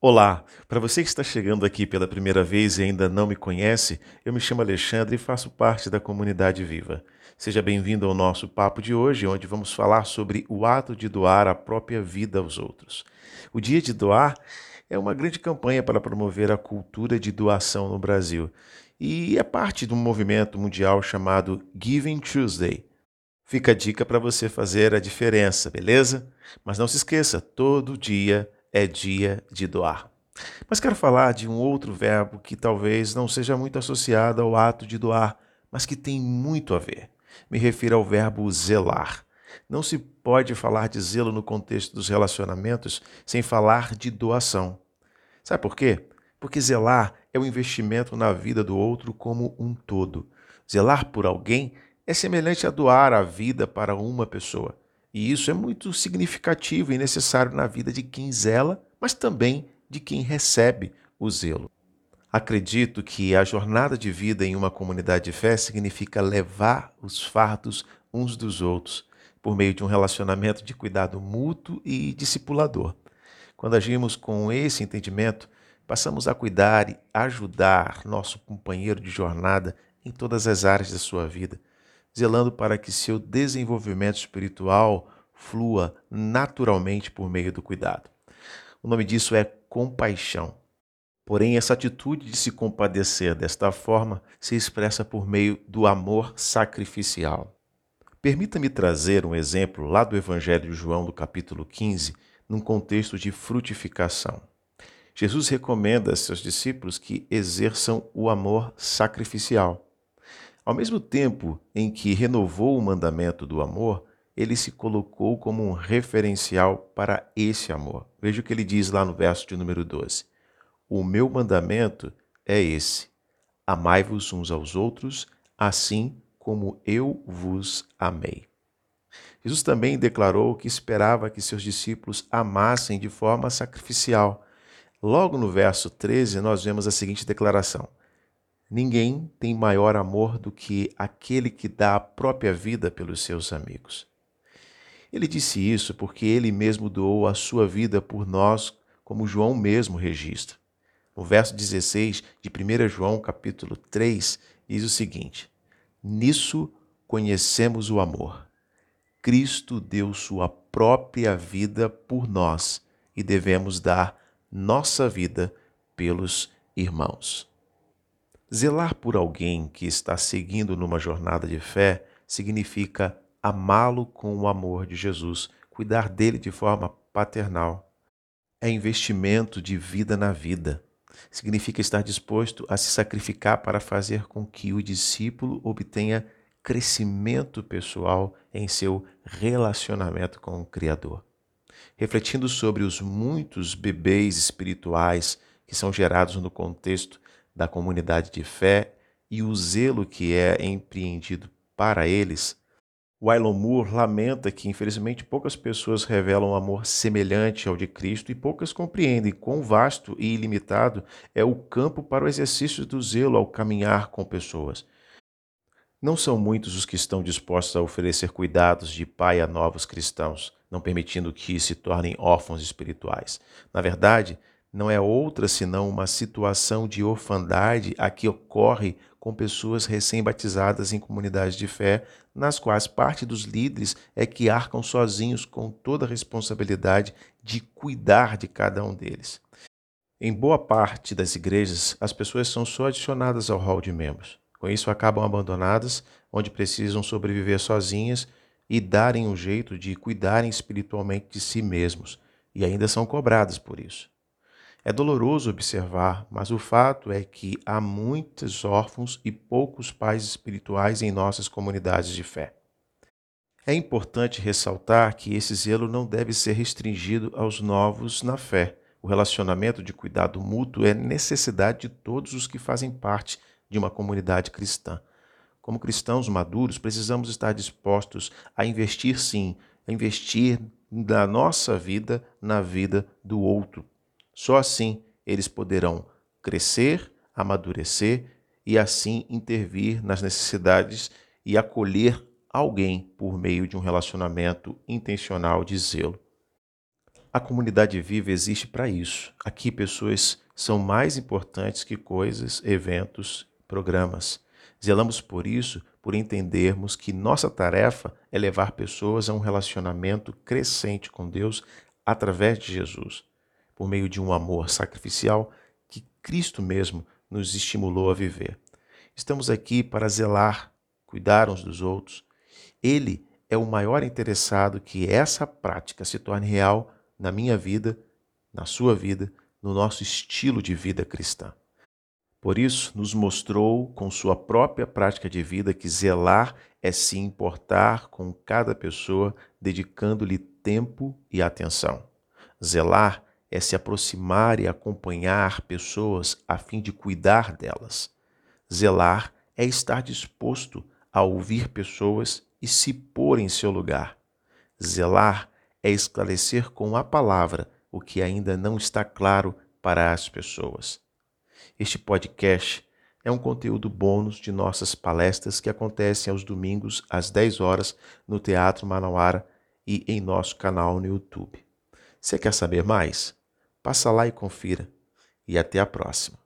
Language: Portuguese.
Olá, para você que está chegando aqui pela primeira vez e ainda não me conhece, eu me chamo Alexandre e faço parte da comunidade Viva. Seja bem-vindo ao nosso papo de hoje, onde vamos falar sobre o ato de doar a própria vida aos outros. O Dia de Doar é uma grande campanha para promover a cultura de doação no Brasil e é parte de um movimento mundial chamado Giving Tuesday. Fica a dica para você fazer a diferença, beleza? Mas não se esqueça, todo dia é dia de doar. Mas quero falar de um outro verbo que talvez não seja muito associado ao ato de doar, mas que tem muito a ver. Me refiro ao verbo zelar. Não se pode falar de zelo no contexto dos relacionamentos sem falar de doação. Sabe por quê? Porque zelar é um investimento na vida do outro como um todo. Zelar por alguém é semelhante a doar a vida para uma pessoa. E isso é muito significativo e necessário na vida de quem zela, mas também de quem recebe o zelo. Acredito que a jornada de vida em uma comunidade de fé significa levar os fardos uns dos outros, por meio de um relacionamento de cuidado mútuo e discipulador. Quando agimos com esse entendimento, passamos a cuidar e ajudar nosso companheiro de jornada em todas as áreas da sua vida, zelando para que seu desenvolvimento espiritual flua naturalmente por meio do cuidado. O nome disso é compaixão. Porém, essa atitude de se compadecer desta forma se expressa por meio do amor sacrificial. Permita-me trazer um exemplo lá do Evangelho de João, do capítulo 15, num contexto de frutificação. Jesus recomenda a seus discípulos que exerçam o amor sacrificial. Ao mesmo tempo em que renovou o mandamento do amor, ele se colocou como um referencial para esse amor. Veja o que ele diz lá no verso de número 12: O meu mandamento é esse: amai-vos uns aos outros, assim como eu vos amei. Jesus também declarou que esperava que seus discípulos amassem de forma sacrificial. Logo no verso 13, nós vemos a seguinte declaração: Ninguém tem maior amor do que aquele que dá a própria vida pelos seus amigos. Ele disse isso porque ele mesmo doou a sua vida por nós, como João mesmo registra. No verso 16 de 1 João, capítulo 3, diz o seguinte: Nisso conhecemos o amor. Cristo deu sua própria vida por nós e devemos dar nossa vida pelos irmãos. Zelar por alguém que está seguindo numa jornada de fé significa amá-lo com o amor de Jesus, cuidar dele de forma paternal. É investimento de vida na vida. Significa estar disposto a se sacrificar para fazer com que o discípulo obtenha crescimento pessoal em seu relacionamento com o Criador. Refletindo sobre os muitos bebês espirituais que são gerados no contexto da comunidade de fé e o zelo que é empreendido para eles, Waylon Moore lamenta que, infelizmente, poucas pessoas revelam um amor semelhante ao de Cristo e poucas compreendem quão vasto e ilimitado é o campo para o exercício do zelo ao caminhar com pessoas. Não são muitos os que estão dispostos a oferecer cuidados de pai a novos cristãos, não permitindo que se tornem órfãos espirituais. Na verdade, não é outra senão uma situação de orfandade a que ocorre com pessoas recém-batizadas em comunidades de fé, nas quais parte dos líderes é que arcam sozinhos com toda a responsabilidade de cuidar de cada um deles. Em boa parte das igrejas, as pessoas são só adicionadas ao hall de membros. Com isso, acabam abandonadas, onde precisam sobreviver sozinhas e darem um jeito de cuidarem espiritualmente de si mesmos, e ainda são cobradas por isso. É doloroso observar, mas o fato é que há muitos órfãos e poucos pais espirituais em nossas comunidades de fé. É importante ressaltar que esse zelo não deve ser restringido aos novos na fé. O relacionamento de cuidado mútuo é necessidade de todos os que fazem parte de uma comunidade cristã. Como cristãos maduros, precisamos estar dispostos a investir sim, a investir da nossa vida na vida do outro, só assim eles poderão crescer, amadurecer e assim intervir nas necessidades e acolher alguém por meio de um relacionamento intencional de zelo. A comunidade viva existe para isso. Aqui pessoas são mais importantes que coisas, eventos, programas. Zelamos por isso, por entendermos que nossa tarefa é levar pessoas a um relacionamento crescente com Deus através de Jesus, por meio de um amor sacrificial que Cristo mesmo nos estimulou a viver. Estamos aqui para zelar, cuidar uns dos outros. Ele é o maior interessado que essa prática se torne real na minha vida, na sua vida, no nosso estilo de vida cristã. Por isso, nos mostrou com sua própria prática de vida que zelar é se importar com cada pessoa, dedicando-lhe tempo e atenção. Zelar é se aproximar e acompanhar pessoas a fim de cuidar delas. Zelar é estar disposto a ouvir pessoas e se pôr em seu lugar. Zelar é esclarecer com a palavra o que ainda não está claro para as pessoas. Este podcast é um conteúdo bônus de nossas palestras que acontecem aos domingos às 10 horas no Teatro Manauara e em nosso canal no YouTube. Você quer saber mais? Passa lá e confira. E até a próxima.